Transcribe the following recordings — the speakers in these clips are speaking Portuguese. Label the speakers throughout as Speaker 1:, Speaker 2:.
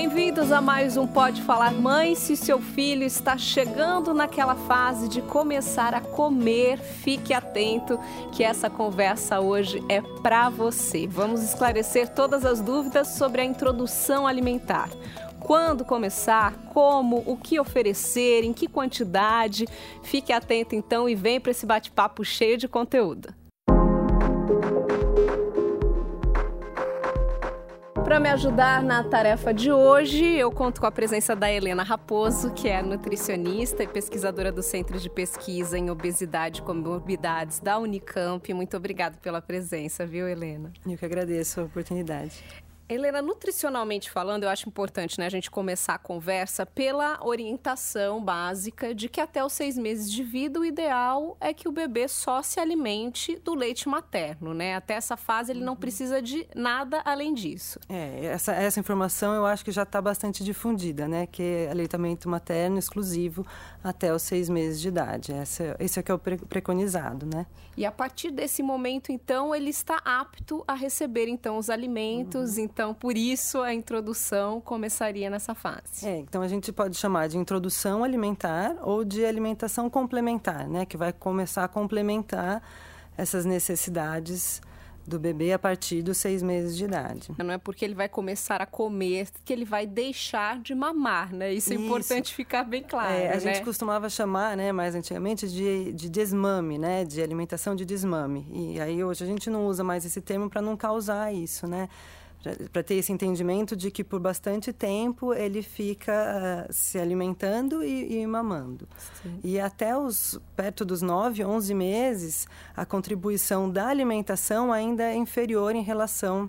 Speaker 1: Bem-vindos a mais um Pode Falar Mãe. Se seu filho está chegando naquela fase de começar a comer, fique atento que essa conversa hoje é para você. Vamos esclarecer todas as dúvidas sobre a introdução alimentar. Quando começar, como, o que oferecer, em que quantidade. Fique atento então e vem para esse bate-papo cheio de conteúdo. Para me ajudar na tarefa de hoje, eu conto com a presença da Helena Raposo, que é nutricionista e pesquisadora do Centro de Pesquisa em Obesidade e Comorbidades da Unicamp. Muito obrigada pela presença, viu, Helena?
Speaker 2: Eu que agradeço a oportunidade.
Speaker 1: Helena, nutricionalmente falando, eu acho importante né, a gente começar a conversa pela orientação básica de que até os seis meses de vida o ideal é que o bebê só se alimente do leite materno, né? Até essa fase ele não uhum. precisa de nada além disso.
Speaker 2: É, essa, essa informação eu acho que já está bastante difundida, né? Que é aleitamento materno exclusivo até os seis meses de idade. Essa, esse é que é o pre preconizado, né?
Speaker 1: E a partir desse momento, então, ele está apto a receber então os alimentos, uhum. então então, por isso a introdução começaria nessa fase.
Speaker 2: É, então a gente pode chamar de introdução alimentar ou de alimentação complementar, né? Que vai começar a complementar essas necessidades do bebê a partir dos seis meses de idade.
Speaker 1: Não é porque ele vai começar a comer que ele vai deixar de mamar, né? Isso é Isso. importante ficar bem claro. É,
Speaker 2: a
Speaker 1: né?
Speaker 2: gente costumava chamar, né, mais antigamente, de, de desmame, né? De alimentação de desmame. E aí hoje a gente não usa mais esse termo para não causar isso, né? Para ter esse entendimento de que por bastante tempo ele fica uh, se alimentando e, e mamando. Sim. E até os perto dos 9, 11 meses, a contribuição da alimentação ainda é inferior em relação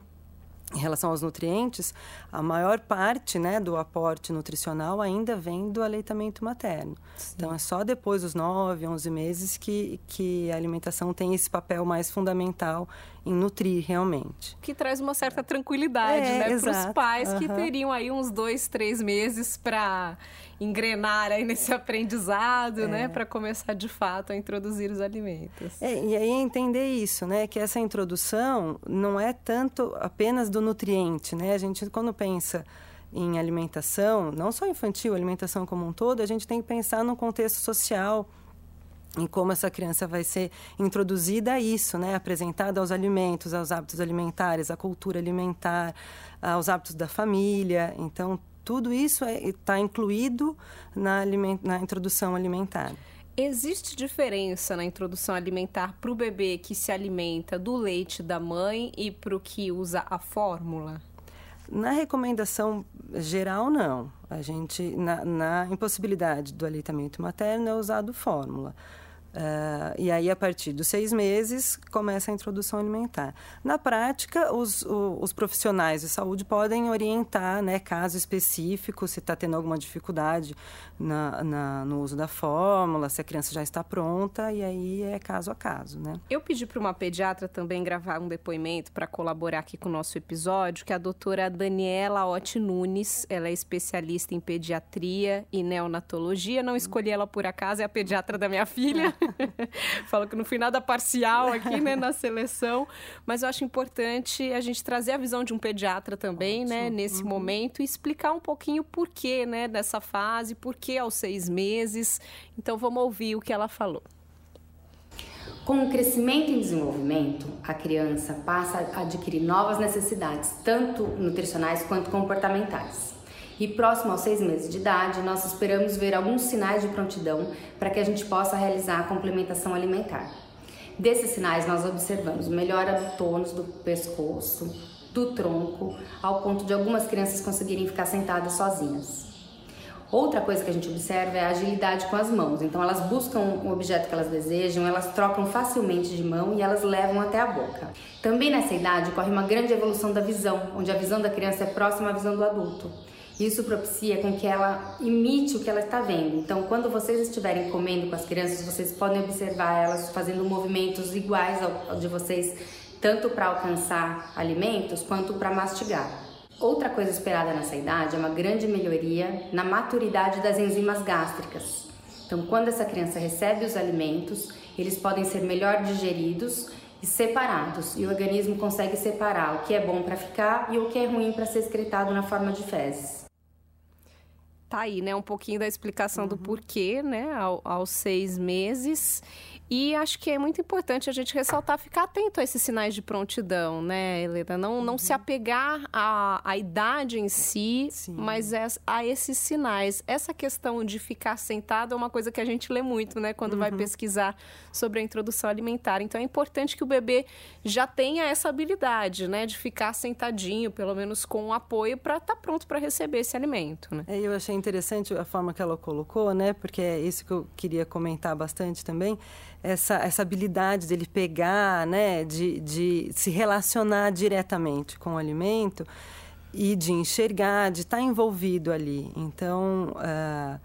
Speaker 2: em relação aos nutrientes, a maior parte né, do aporte nutricional ainda vem do aleitamento materno. Sim. Então, é só depois dos 9, 11 meses que, que a alimentação tem esse papel mais fundamental em nutrir realmente.
Speaker 1: Que traz uma certa tranquilidade é, né, para os pais uhum. que teriam aí uns dois, três meses para engrenar aí nesse aprendizado, né, é. né, para começar de fato a introduzir os alimentos.
Speaker 2: É, e aí entender isso, né, que essa introdução não é tanto apenas do nutriente, né? A gente quando pensa em alimentação, não só infantil, alimentação como um todo, a gente tem que pensar no contexto social em como essa criança vai ser introduzida a isso, né? Apresentada aos alimentos, aos hábitos alimentares, à cultura alimentar, aos hábitos da família. Então, tudo isso está é, incluído na, na introdução alimentar.
Speaker 1: Existe diferença na introdução alimentar para o bebê que se alimenta do leite da mãe e para o que usa a fórmula?
Speaker 2: Na recomendação geral, não. A gente, na, na impossibilidade do aleitamento materno, é usado fórmula. Uh, e aí, a partir dos seis meses, começa a introdução alimentar. Na prática, os, o, os profissionais de saúde podem orientar, né, caso específico, se está tendo alguma dificuldade na, na, no uso da fórmula, se a criança já está pronta, e aí é caso a caso, né?
Speaker 1: Eu pedi para uma pediatra também gravar um depoimento para colaborar aqui com o nosso episódio, que é a doutora Daniela Otti Nunes. Ela é especialista em pediatria e neonatologia. Não escolhi ela por acaso, é a pediatra da minha filha. Falo que no final da parcial aqui, né, na seleção. Mas eu acho importante a gente trazer a visão de um pediatra também, né, Ótimo. né, nesse uhum. momento e explicar um pouquinho o porquê, né, dessa fase, por que aos seis meses. Então vamos ouvir o que ela falou.
Speaker 3: Com o crescimento e desenvolvimento, a criança passa a adquirir novas necessidades, tanto nutricionais quanto comportamentais e próximo aos seis meses de idade, nós esperamos ver alguns sinais de prontidão para que a gente possa realizar a complementação alimentar. Desses sinais, nós observamos melhora do tônus do pescoço, do tronco, ao ponto de algumas crianças conseguirem ficar sentadas sozinhas. Outra coisa que a gente observa é a agilidade com as mãos. Então, elas buscam o objeto que elas desejam, elas trocam facilmente de mão e elas levam até a boca. Também nessa idade ocorre uma grande evolução da visão, onde a visão da criança é próxima à visão do adulto. Isso propicia com que ela imite o que ela está vendo. Então, quando vocês estiverem comendo com as crianças, vocês podem observar elas fazendo movimentos iguais ao de vocês, tanto para alcançar alimentos quanto para mastigar. Outra coisa esperada nessa idade é uma grande melhoria na maturidade das enzimas gástricas. Então, quando essa criança recebe os alimentos, eles podem ser melhor digeridos separados, e o organismo consegue separar o que é bom para ficar e o que é ruim para ser excretado na forma de fezes.
Speaker 1: Tá aí, né? Um pouquinho da explicação uhum. do porquê, né? Ao, aos seis meses. E acho que é muito importante a gente ressaltar, ficar atento a esses sinais de prontidão, né, Helena? Não, uhum. não se apegar à, à idade em si, Sim. mas é, a esses sinais. Essa questão de ficar sentado é uma coisa que a gente lê muito, né, quando uhum. vai pesquisar sobre a introdução alimentar. Então é importante que o bebê já tenha essa habilidade, né, de ficar sentadinho, pelo menos com o apoio, para estar tá pronto para receber esse alimento. Né?
Speaker 2: É, eu achei interessante a forma que ela colocou, né, porque é isso que eu queria comentar bastante também essa, essa habilidade dele pegar, né, de, de se relacionar diretamente com o alimento e de enxergar, de estar envolvido ali. Então, uh,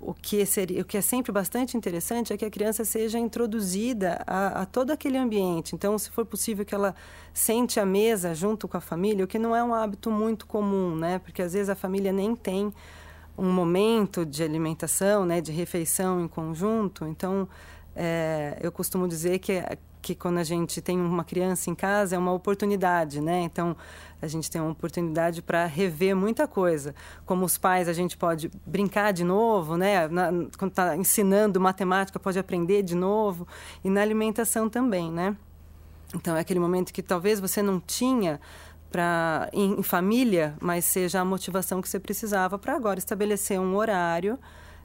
Speaker 2: o, que seria, o que é sempre bastante interessante é que a criança seja introduzida a, a, todo aquele ambiente. Então, se for possível que ela sente a mesa junto com a família, o que não é um hábito muito comum, né? Porque às vezes a família nem tem um momento de alimentação, né, de refeição em conjunto. Então, é, eu costumo dizer que, que quando a gente tem uma criança em casa é uma oportunidade, né? Então, a gente tem uma oportunidade para rever muita coisa. Como os pais, a gente pode brincar de novo, né? Na, quando está ensinando matemática, pode aprender de novo. E na alimentação também, né? Então, é aquele momento que talvez você não tinha para em, em família, mas seja a motivação que você precisava para agora estabelecer um horário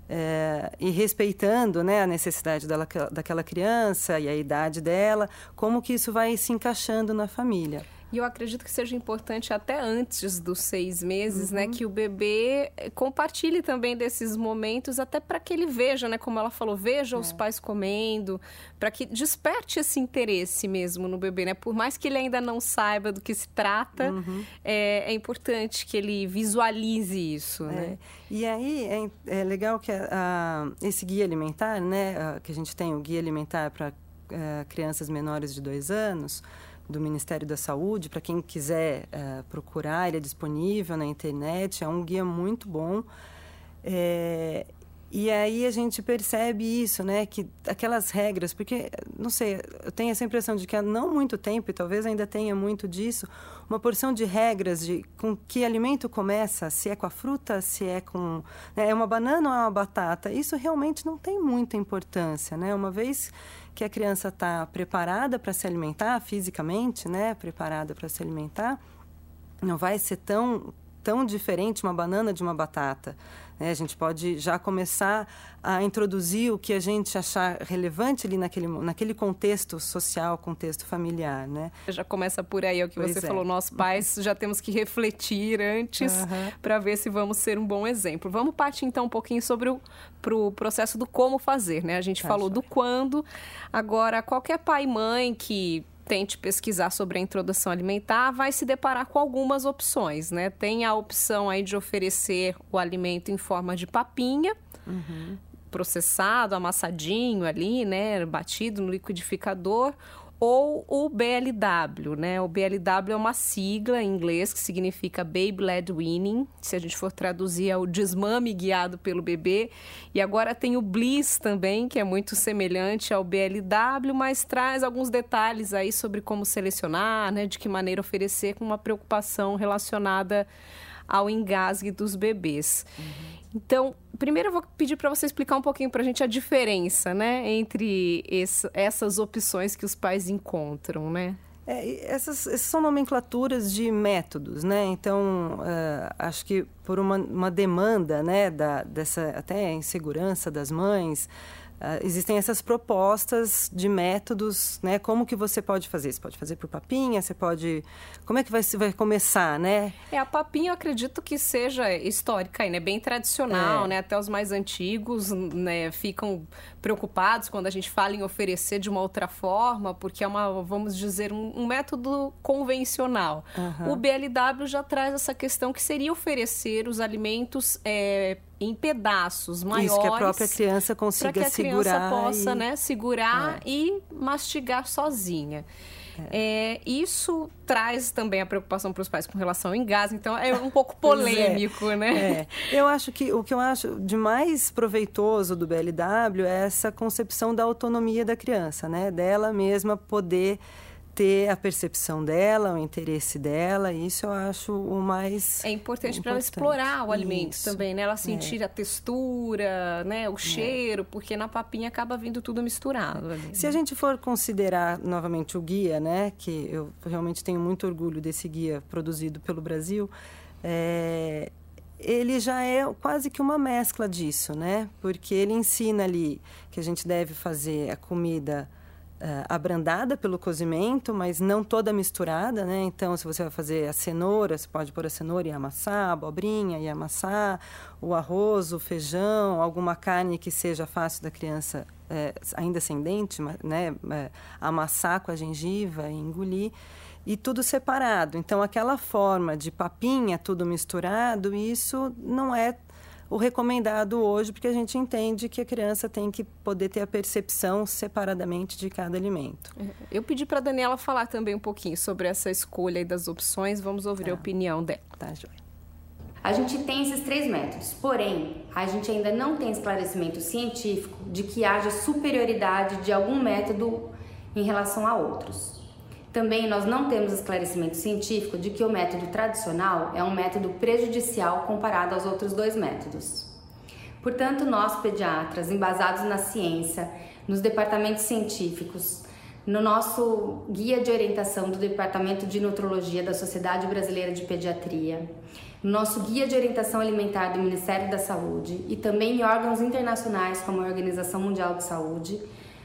Speaker 2: é, e respeitando né, a necessidade dela, daquela criança e a idade dela, como que isso vai se encaixando na família.
Speaker 1: E eu acredito que seja importante até antes dos seis meses, né, uhum. né, que o bebê compartilhe também desses momentos, até para que ele veja, né, como ela falou, veja é. os pais comendo, para que desperte esse interesse mesmo no bebê, né? Por mais que ele ainda não saiba do que se trata, uhum. é, é, importante que ele visualize isso, é. né?
Speaker 2: E aí é, é legal que a, a, esse guia alimentar, né, a, que a gente tem o guia alimentar para é, crianças menores de dois anos do Ministério da Saúde, para quem quiser uh, procurar, ele é disponível na internet, é um guia muito bom. É, e aí a gente percebe isso, né? Que aquelas regras, porque, não sei, eu tenho essa impressão de que há não muito tempo, e talvez ainda tenha muito disso, uma porção de regras de com que alimento começa, se é com a fruta, se é com. Né, é uma banana ou é uma batata. Isso realmente não tem muita importância, né? Uma vez que a criança está preparada para se alimentar fisicamente, né? Preparada para se alimentar, não vai ser tão tão diferente uma banana de uma batata. Né? A gente pode já começar a introduzir o que a gente achar relevante ali naquele, naquele contexto social, contexto familiar. Né?
Speaker 1: Já começa por aí, é o que pois você é. falou. Nós pais já temos que refletir antes uhum. para ver se vamos ser um bom exemplo. Vamos partir então um pouquinho sobre o pro processo do como fazer. Né? A gente tá, falou do quando. Agora, qualquer pai e mãe que tente pesquisar sobre a introdução alimentar, vai se deparar com algumas opções, né? Tem a opção aí de oferecer o alimento em forma de papinha, uhum. processado, amassadinho ali, né? Batido no liquidificador ou o BLW, né? O BLW é uma sigla em inglês que significa Baby Led Weaning, se a gente for traduzir é o desmame guiado pelo bebê. E agora tem o Bliss também, que é muito semelhante ao BLW, mas traz alguns detalhes aí sobre como selecionar, né? De que maneira oferecer com uma preocupação relacionada ao engasgue dos bebês. Uhum. Então, primeiro eu vou pedir para você explicar um pouquinho para a gente a diferença, né, entre esse, essas opções que os pais encontram, né?
Speaker 2: É, essas, essas, são nomenclaturas de métodos, né? Então, uh, acho que por uma, uma demanda, né, da, dessa até insegurança das mães, Uh, existem essas propostas de métodos, né? Como que você pode fazer? Você pode fazer por papinha, você pode... Como é que vai, vai começar, né?
Speaker 1: É, a papinha eu acredito que seja histórica, né? Bem tradicional, é. né? Até os mais antigos né? ficam preocupados quando a gente fala em oferecer de uma outra forma, porque é uma, vamos dizer, um, um método convencional. Uhum. O BLW já traz essa questão que seria oferecer os alimentos... É, em pedaços maiores. Isso,
Speaker 2: que a própria criança consiga que a criança
Speaker 1: possa e... né, segurar é. e mastigar sozinha. É. É, isso traz também a preocupação para os pais com relação ao engasgo, então é um pouco é. polêmico,
Speaker 2: é,
Speaker 1: né?
Speaker 2: É. Eu acho que o que eu acho de mais proveitoso do BLW é essa concepção da autonomia da criança, né? Dela mesma poder ter a percepção dela, o interesse dela, isso eu acho o mais
Speaker 1: é importante para ela explorar o alimento isso. também, né? Ela sentir é. a textura, né, o é. cheiro, porque na papinha acaba vindo tudo misturado. Ali.
Speaker 2: Se a gente for considerar novamente o guia, né, que eu realmente tenho muito orgulho desse guia produzido pelo Brasil, é, ele já é quase que uma mescla disso, né? Porque ele ensina ali que a gente deve fazer a comida uh, abrandada pelo cozimento, mas não toda misturada, né? Então, se você vai fazer a cenoura, você pode pôr a cenoura e amassar, a abobrinha e amassar, o arroz, o feijão, alguma carne que seja fácil da criança, é, ainda sem dente, né? É, amassar com a gengiva e engolir e tudo separado. Então, aquela forma de papinha, tudo misturado, isso não é o recomendado hoje, porque a gente entende que a criança tem que poder ter a percepção separadamente de cada alimento.
Speaker 1: É, eu pedi para a Daniela falar também um pouquinho sobre essa escolha e das opções. Vamos ouvir tá. a opinião dela.
Speaker 2: Tá, Joia.
Speaker 3: A gente tem esses três métodos, porém, a gente ainda não tem esclarecimento científico de que haja superioridade de algum método em relação a outros. Também nós não temos esclarecimento científico de que o método tradicional é um método prejudicial comparado aos outros dois métodos. Portanto, nós pediatras, embasados na ciência, nos departamentos científicos, no nosso guia de orientação do Departamento de Nutrologia da Sociedade Brasileira de Pediatria, no nosso guia de orientação alimentar do Ministério da Saúde e também em órgãos internacionais como a Organização Mundial de Saúde,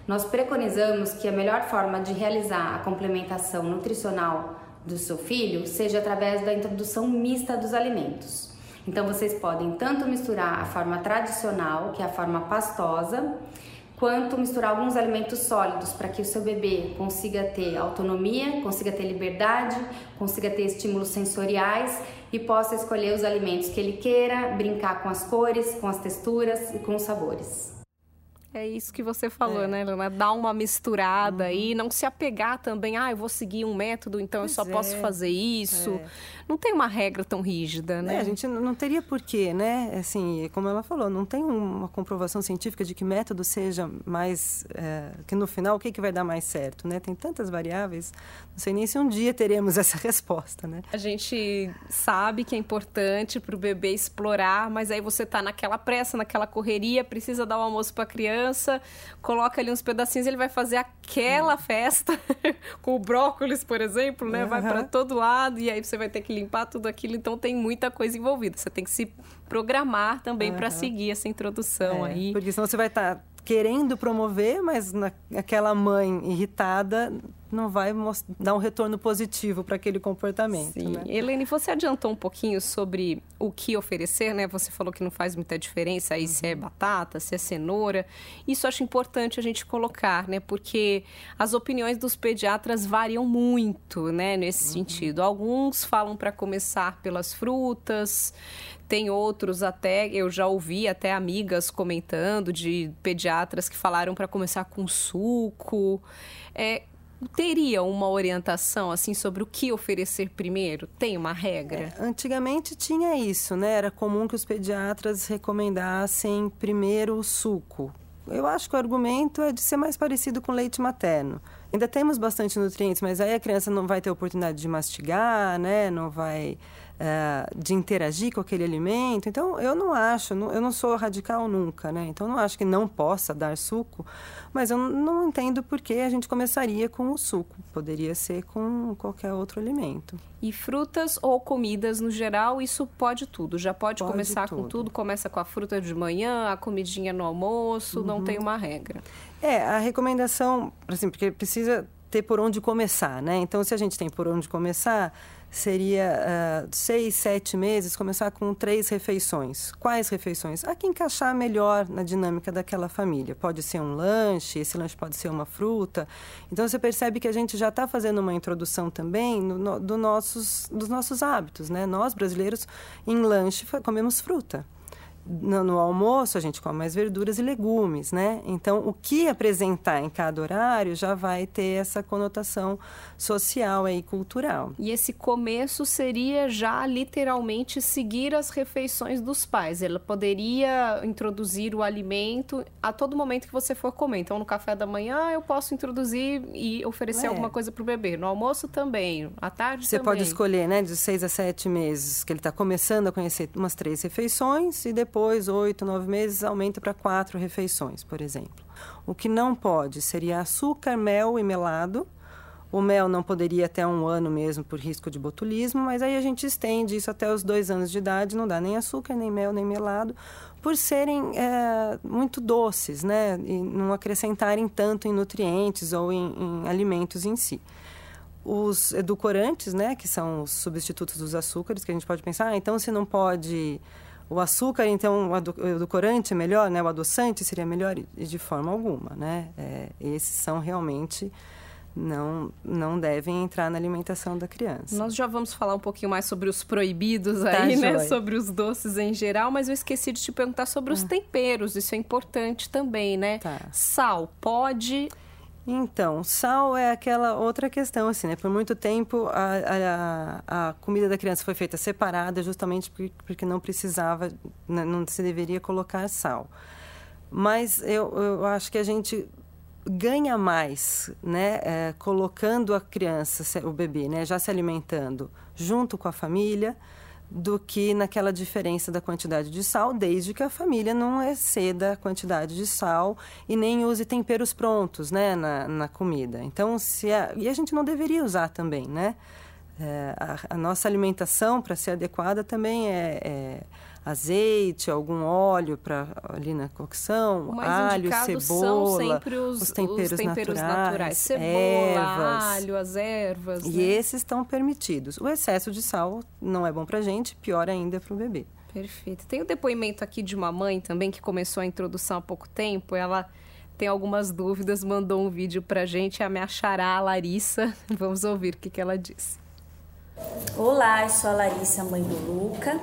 Speaker 3: nós preconizamos que a melhor forma de realizar a complementação nutricional do seu filho seja através da introdução mista dos alimentos. Então vocês podem tanto misturar a forma tradicional, que é a forma pastosa, quanto misturar alguns alimentos sólidos para que o seu bebê consiga ter autonomia, consiga ter liberdade, consiga ter estímulos sensoriais e possa escolher os alimentos que ele queira, brincar com as cores, com as texturas e com os sabores.
Speaker 1: É isso que você falou, é. né, Luna? Dar uma misturada uhum. e não se apegar também, ah, eu vou seguir um método, então pois eu só é. posso fazer isso. É. Não tem uma regra tão rígida, né?
Speaker 2: É, a gente não teria porquê, né? Assim, como ela falou, não tem uma comprovação científica de que método seja mais. É, que no final o que, que vai dar mais certo, né? Tem tantas variáveis, não sei nem se um dia teremos essa resposta, né?
Speaker 1: A gente sabe que é importante para o bebê explorar, mas aí você está naquela pressa, naquela correria, precisa dar o almoço para a criança, coloca ali uns pedacinhos, ele vai fazer aquela hum. festa com o brócolis, por exemplo, né? Vai para todo lado e aí você vai ter que limpar tudo aquilo, então tem muita coisa envolvida. Você tem que se programar também uhum. para seguir essa introdução
Speaker 2: é,
Speaker 1: aí.
Speaker 2: Porque senão você vai estar tá querendo promover, mas na, aquela mãe irritada não vai dar um retorno positivo para aquele comportamento. Sim. Né?
Speaker 1: Helene, você adiantou um pouquinho sobre o que oferecer, né? Você falou que não faz muita diferença aí uhum. se é uhum. batata, se é cenoura. Isso acho importante a gente colocar, né? Porque as opiniões dos pediatras variam muito, né? Nesse uhum. sentido. Alguns falam para começar pelas frutas, tem outros até, eu já ouvi até amigas comentando de pediatras que falaram para começar com suco. É, teria uma orientação assim sobre o que oferecer primeiro? Tem uma regra?
Speaker 2: É, antigamente tinha isso, né? Era comum que os pediatras recomendassem primeiro o suco. Eu acho que o argumento é de ser mais parecido com leite materno. Ainda temos bastante nutrientes, mas aí a criança não vai ter oportunidade de mastigar, né? Não vai uh, de interagir com aquele alimento. Então, eu não acho, eu não sou radical nunca, né? Então, não acho que não possa dar suco, mas eu não entendo por que a gente começaria com o suco. Poderia ser com qualquer outro alimento.
Speaker 1: E frutas ou comidas no geral, isso pode tudo. Já pode, pode começar tudo. com tudo. Começa com a fruta de manhã, a comidinha no almoço, uhum. não tem uma regra.
Speaker 2: É, a recomendação, assim, porque precisa ter por onde começar, né? Então, se a gente tem por onde começar, seria uh, seis, sete meses, começar com três refeições. Quais refeições? A que encaixar melhor na dinâmica daquela família. Pode ser um lanche, esse lanche pode ser uma fruta. Então você percebe que a gente já está fazendo uma introdução também no, no, do nossos, dos nossos hábitos. Né? Nós, brasileiros, em lanche comemos fruta. No, no, almoço a gente come mais verduras e legumes, né? Então, o que apresentar em cada horário já vai ter essa conotação social e cultural.
Speaker 1: E esse começo seria já literalmente seguir as refeições dos pais. Ela poderia introduzir o alimento a todo momento que você for comer. Então, no café da manhã eu posso introduzir e oferecer é. alguma coisa para o bebê. No almoço também, à tarde
Speaker 2: você
Speaker 1: também.
Speaker 2: Você pode escolher, né, de seis a sete meses que ele está começando a conhecer umas três refeições e depois depois, oito, nove meses, aumenta para quatro refeições, por exemplo. O que não pode seria açúcar, mel e melado. O mel não poderia até um ano mesmo por risco de botulismo, mas aí a gente estende isso até os dois anos de idade, não dá nem açúcar, nem mel, nem melado, por serem é, muito doces, né? E não acrescentarem tanto em nutrientes ou em, em alimentos em si os edulcorantes, né, que são os substitutos dos açúcares, que a gente pode pensar, ah, então se não pode o açúcar, então, o edulcorante é melhor, né? O adoçante seria melhor? De forma alguma, né? É, esses são realmente não não devem entrar na alimentação da criança.
Speaker 1: Nós já vamos falar um pouquinho mais sobre os proibidos tá aí, tá, né? Sobre os doces em geral, mas eu esqueci de te perguntar sobre os ah. temperos. Isso é importante também, né? Tá. Sal pode
Speaker 2: então, sal é aquela outra questão, assim, né? Por muito tempo a, a, a comida da criança foi feita separada justamente porque, porque não precisava, né? não se deveria colocar sal. Mas eu, eu acho que a gente ganha mais, né? É, colocando a criança, o bebê, né? Já se alimentando junto com a família, do que naquela diferença da quantidade de sal, desde que a família não exceda a quantidade de sal e nem use temperos prontos né, na, na comida. Então, se a, e a gente não deveria usar também, né? É, a, a, nossa alimentação, para ser adequada, também é, é azeite, algum óleo para ali na cocção, alho, cebola,
Speaker 1: os,
Speaker 2: os, temperos,
Speaker 1: os temperos
Speaker 2: naturais,
Speaker 1: naturais, cebola, ervas, alho, as ervas.
Speaker 2: E né? esses estão permitidos. O excesso de sal não é bom para a gente, pior ainda para o bebê.
Speaker 1: Perfeito. Tem o um depoimento aqui de uma mãe também que começou a introdução há pouco tempo. Ela tem algumas dúvidas, mandou um vídeo para a gente, a minha xará, a Larissa. Vamos ouvir o que, que ela disse.
Speaker 4: Olá, eu sou a Larissa, mãe do Luca.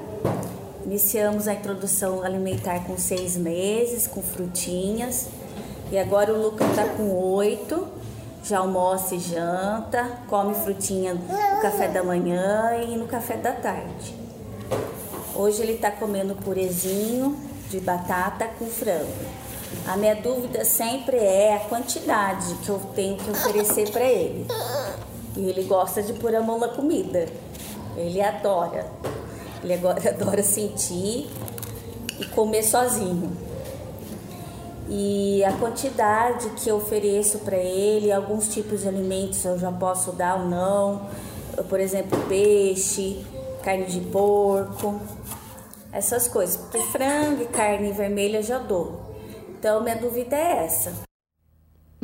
Speaker 4: Iniciamos a introdução alimentar com seis meses, com frutinhas. E agora o Lucas está com oito, já almoça e janta, come frutinha no café da manhã e no café da tarde. Hoje ele está comendo purezinho de batata com frango. A minha dúvida sempre é a quantidade que eu tenho que oferecer para ele. E ele gosta de pôr a mão na comida. Ele adora. Ele agora adora sentir e comer sozinho. E a quantidade que eu ofereço para ele, alguns tipos de alimentos eu já posso dar ou não, por exemplo, peixe, carne de porco, essas coisas. Porque frango e carne vermelha já dou. Então, minha dúvida é essa.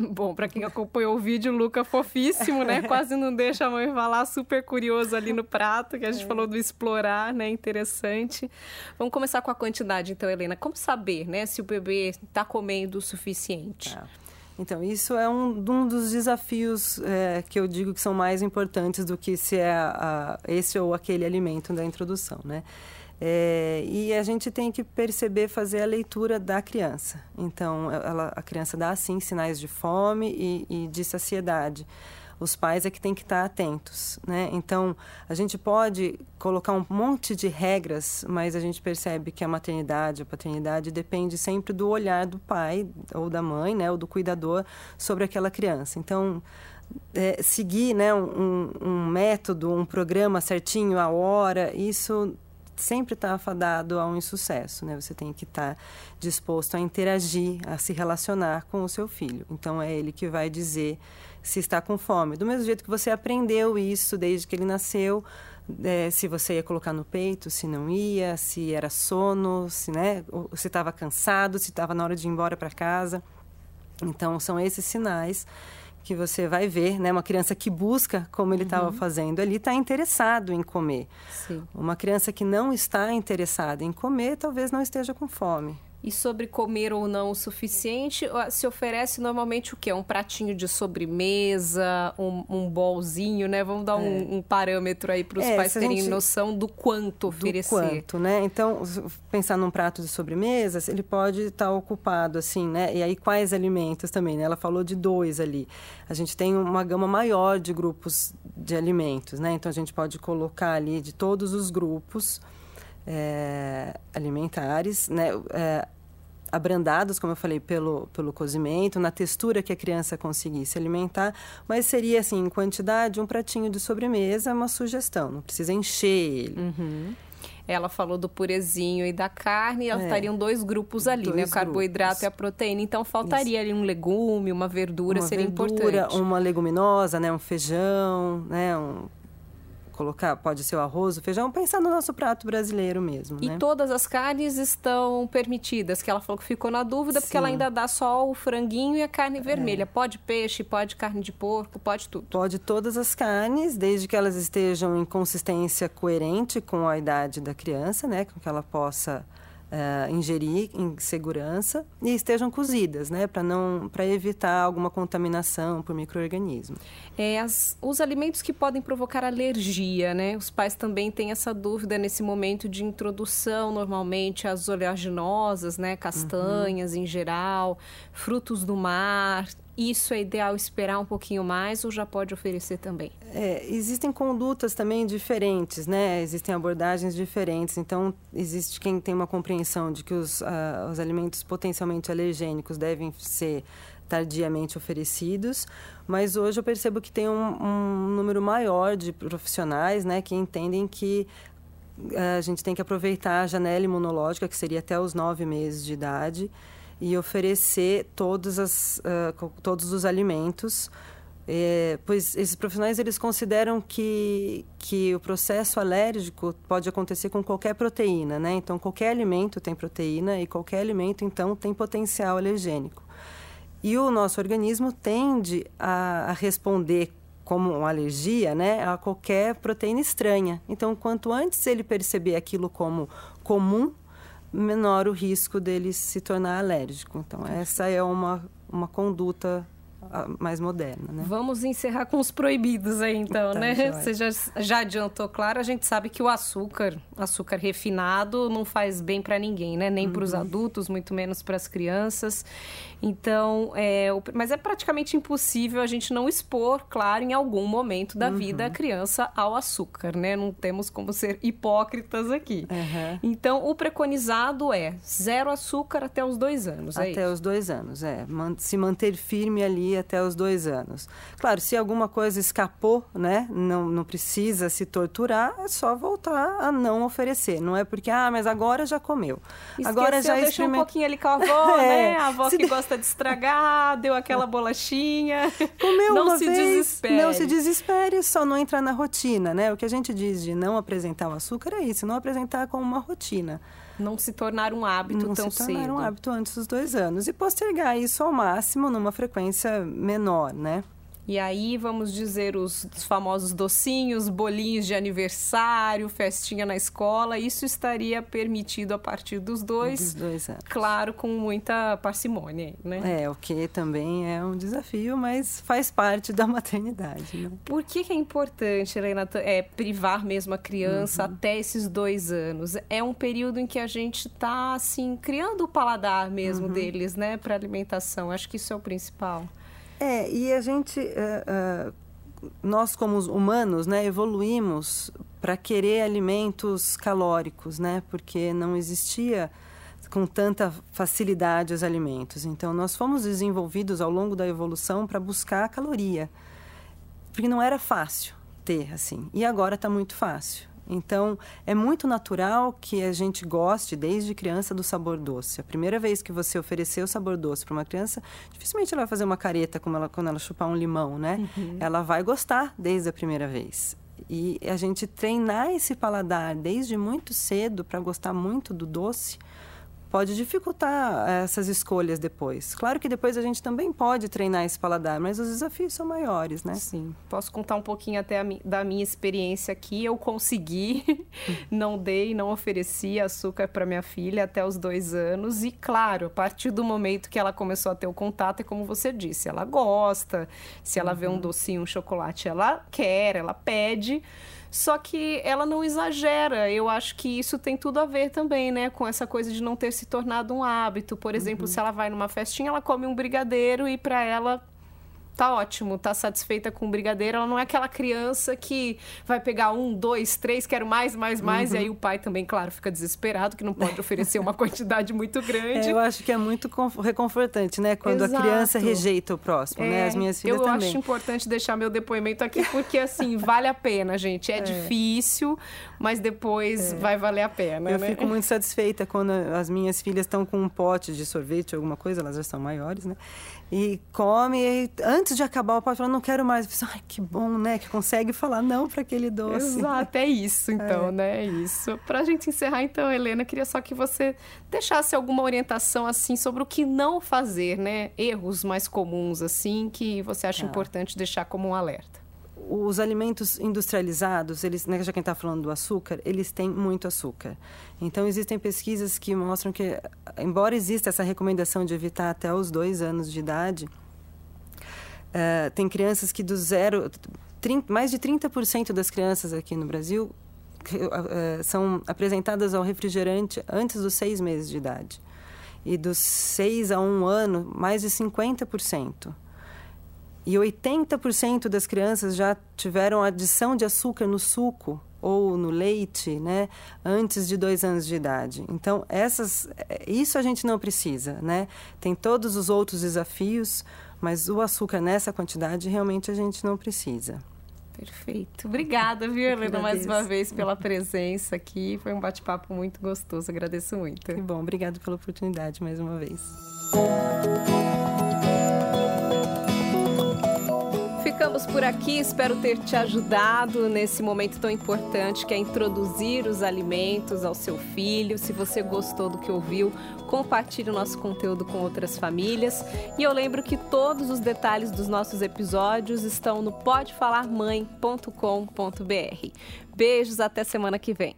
Speaker 1: Bom, para quem acompanhou o vídeo, o Luca fofíssimo, né? Quase não deixa a mãe falar, super curioso ali no prato, que a gente é. falou do explorar, né? Interessante. Vamos começar com a quantidade, então, Helena. Como saber, né, se o bebê está comendo o suficiente?
Speaker 2: Tá. Então, isso é um, um dos desafios é, que eu digo que são mais importantes do que se é a, a, esse ou aquele alimento da introdução, né? É, e a gente tem que perceber, fazer a leitura da criança. Então, ela, a criança dá, sim, sinais de fome e, e de saciedade. Os pais é que têm que estar atentos, né? Então, a gente pode colocar um monte de regras, mas a gente percebe que a maternidade, a paternidade depende sempre do olhar do pai ou da mãe, né? Ou do cuidador sobre aquela criança. Então, é, seguir né, um, um método, um programa certinho, a hora, isso sempre está afadado a um insucesso, né? Você tem que estar tá disposto a interagir, a se relacionar com o seu filho. Então é ele que vai dizer se está com fome. Do mesmo jeito que você aprendeu isso desde que ele nasceu, é, se você ia colocar no peito, se não ia, se era sono, se né, se estava cansado, se estava na hora de ir embora para casa. Então são esses sinais que você vai ver, né? Uma criança que busca como ele estava uhum. fazendo ali está interessado em comer. Sim. Uma criança que não está interessada em comer talvez não esteja com fome.
Speaker 1: E sobre comer ou não o suficiente, se oferece normalmente o quê? Um pratinho de sobremesa, um, um bolzinho, né? Vamos dar é. um, um, parâmetro aí para os é, pais terem gente... noção do quanto oferecer.
Speaker 2: Do quanto, né? Então, pensar num prato de sobremesa, ele pode estar tá ocupado, assim, né? E aí, quais alimentos também, né? Ela falou de dois ali. A gente tem uma gama maior de grupos de alimentos, né? Então, a gente pode colocar ali de todos os grupos é, alimentares, né? É, abrandados, como eu falei, pelo, pelo cozimento, na textura que a criança conseguisse alimentar, mas seria assim, em quantidade, um pratinho de sobremesa, uma sugestão, não precisa encher ele.
Speaker 1: Uhum. Ela falou do purezinho e da carne, elas é. estariam dois grupos ali, dois né? O carboidrato grupos. e a proteína. Então faltaria Isso. ali um legume, uma verdura, uma seria verdura, importante.
Speaker 2: Uma leguminosa, né? Um feijão, né? Um colocar, pode ser o arroz, o feijão, pensar no nosso prato brasileiro mesmo.
Speaker 1: E
Speaker 2: né?
Speaker 1: todas as carnes estão permitidas, que ela falou que ficou na dúvida, Sim. porque ela ainda dá só o franguinho e a carne é. vermelha. É. Pode peixe, pode carne de porco, pode tudo.
Speaker 2: Pode todas as carnes, desde que elas estejam em consistência coerente com a idade da criança, né? Com que ela possa uh, ingerir em segurança e estejam cozidas, né, para não para evitar alguma contaminação por microorganismo.
Speaker 1: É, as, os alimentos que podem provocar alergia, né? Os pais também têm essa dúvida nesse momento de introdução, normalmente as oleaginosas, né, castanhas uhum. em geral, frutos do mar, isso é ideal esperar um pouquinho mais ou já pode oferecer também?
Speaker 2: É, existem condutas também diferentes, né? Existem abordagens diferentes. Então, existe quem tem uma compreensão de que os, uh, os alimentos potencialmente alergênicos devem ser tardiamente oferecidos, mas hoje eu percebo que tem um, um número maior de profissionais, né, que entendem que uh, a gente tem que aproveitar a janela imunológica, que seria até os nove meses de idade, e oferecer todos, as, uh, todos os alimentos, é, pois esses profissionais eles consideram que, que o processo alérgico pode acontecer com qualquer proteína, né? Então, qualquer alimento tem proteína e qualquer alimento, então, tem potencial alergênico. E o nosso organismo tende a, a responder como uma alergia, né, a qualquer proteína estranha. Então, quanto antes ele perceber aquilo como comum, menor o risco dele se tornar alérgico. Então, essa é uma, uma conduta mais moderna, né?
Speaker 1: Vamos encerrar com os proibidos aí, então, tá, né? Joia. Você já, já adiantou, claro, a gente sabe que o açúcar, açúcar refinado, não faz bem para ninguém, né? Nem uhum. para os adultos, muito menos para as crianças. Então, é, mas é praticamente impossível a gente não expor, claro, em algum momento da uhum. vida a criança ao açúcar, né? Não temos como ser hipócritas aqui. Uhum. Então, o preconizado é zero açúcar até os dois anos.
Speaker 2: É até
Speaker 1: isso?
Speaker 2: os dois anos, é. Se manter firme ali até os dois anos. Claro, se alguma coisa escapou, né? Não, não precisa se torturar, é só voltar a não oferecer. Não é porque, ah, mas agora já comeu.
Speaker 1: Esqueceu,
Speaker 2: agora
Speaker 1: já deixou um pouquinho ali com a avó, é, né? A avó que de... gosta de estragar, deu aquela bolachinha.
Speaker 2: Comeu não uma se vez, desespere. Não se desespere, só não entrar na rotina, né? O que a gente diz de não apresentar o açúcar é isso, não apresentar como uma rotina.
Speaker 1: Não se tornar um hábito
Speaker 2: não
Speaker 1: tão
Speaker 2: cedo. Não se
Speaker 1: tornar
Speaker 2: um hábito antes dos dois anos. E postergar isso ao máximo numa frequência menor, né?
Speaker 1: E aí vamos dizer os, os, famosos docinhos, bolinhos de aniversário, festinha na escola, isso estaria permitido a partir dos dois.
Speaker 2: Dos dois anos.
Speaker 1: Claro, com muita parcimônia, né?
Speaker 2: É, o que também é um desafio, mas faz parte da maternidade. Né?
Speaker 1: Por que, que é importante, Helena, é, privar mesmo a criança uhum. até esses dois anos? É um período em que a gente está, assim, criando o paladar mesmo uhum. deles, né, para alimentação. Acho que isso é o principal.
Speaker 2: É, e a gente, uh, uh, nós como humanos, né, evoluímos para querer alimentos calóricos, né, porque não existia com tanta facilidade os alimentos. Então, nós fomos desenvolvidos ao longo da evolução para buscar a caloria, porque não era fácil ter assim. E agora está muito fácil. Então, é muito natural que a gente goste, desde criança, do sabor doce. A primeira vez que você oferecer o sabor doce para uma criança, dificilmente ela vai fazer uma careta como ela, quando ela chupar um limão, né? Uhum. Ela vai gostar desde a primeira vez. E a gente treinar esse paladar desde muito cedo para gostar muito do doce pode dificultar essas escolhas depois. Claro que depois a gente também pode treinar esse paladar, mas os desafios são maiores, né?
Speaker 1: Sim. Posso contar um pouquinho até mi da minha experiência aqui. Eu consegui, não dei, não ofereci açúcar para minha filha até os dois anos. E claro, a partir do momento que ela começou a ter o contato, é como você disse, ela gosta. Se ela uhum. vê um uhum. docinho, um chocolate, ela quer, ela pede. Só que ela não exagera. Eu acho que isso tem tudo a ver também, né? Com essa coisa de não ter se tornado um hábito. Por exemplo, uhum. se ela vai numa festinha, ela come um brigadeiro e para ela tá ótimo, tá satisfeita com o brigadeiro. Ela não é aquela criança que vai pegar um, dois, três, quero mais, mais, mais. Uhum. E aí o pai também, claro, fica desesperado, que não pode oferecer uma quantidade muito grande.
Speaker 2: É, eu acho que é muito reconfortante, né? Quando Exato. a criança rejeita o próximo, é, né? As minhas filhas
Speaker 1: eu
Speaker 2: também.
Speaker 1: Eu acho importante deixar meu depoimento aqui, porque assim, vale a pena, gente. É, é. difícil, mas depois é. vai valer a pena.
Speaker 2: Eu
Speaker 1: né?
Speaker 2: fico muito satisfeita quando as minhas filhas estão com um pote de sorvete, alguma coisa, elas já são maiores, né? E come, e antes de acabar o pote, fala, não quero mais. Penso, Ai, que bom, né? Que consegue falar não para aquele doce.
Speaker 1: Exato, é isso então, é. né? É isso. Para a gente encerrar, então, Helena, queria só que você deixasse alguma orientação, assim, sobre o que não fazer, né? Erros mais comuns, assim, que você acha ah. importante deixar como um alerta
Speaker 2: os alimentos industrializados, eles, né, já quem está falando do açúcar, eles têm muito açúcar. Então, existem pesquisas que mostram que, embora exista essa recomendação de evitar até os dois anos de idade, uh, tem crianças que do zero... 30, mais de 30% das crianças aqui no Brasil uh, são apresentadas ao refrigerante antes dos seis meses de idade. E dos seis a um ano, mais de 50%. E 80% das crianças já tiveram adição de açúcar no suco ou no leite, né, antes de dois anos de idade. Então, essas, é, isso a gente não precisa, né? Tem todos os outros desafios, mas o açúcar nessa quantidade realmente a gente não precisa.
Speaker 1: Perfeito. Obrigada, viu, Helena, mais uma vez pela presença aqui. Foi um bate-papo muito gostoso. Agradeço muito.
Speaker 2: Que bom. Obrigada pela oportunidade mais uma vez.
Speaker 1: Ficamos por aqui, espero ter te ajudado nesse momento tão importante que é introduzir os alimentos ao seu filho. Se você gostou do que ouviu, compartilhe o nosso conteúdo com outras famílias. E eu lembro que todos os detalhes dos nossos episódios estão no podefalarmãe.com.br. Beijos, até semana que vem.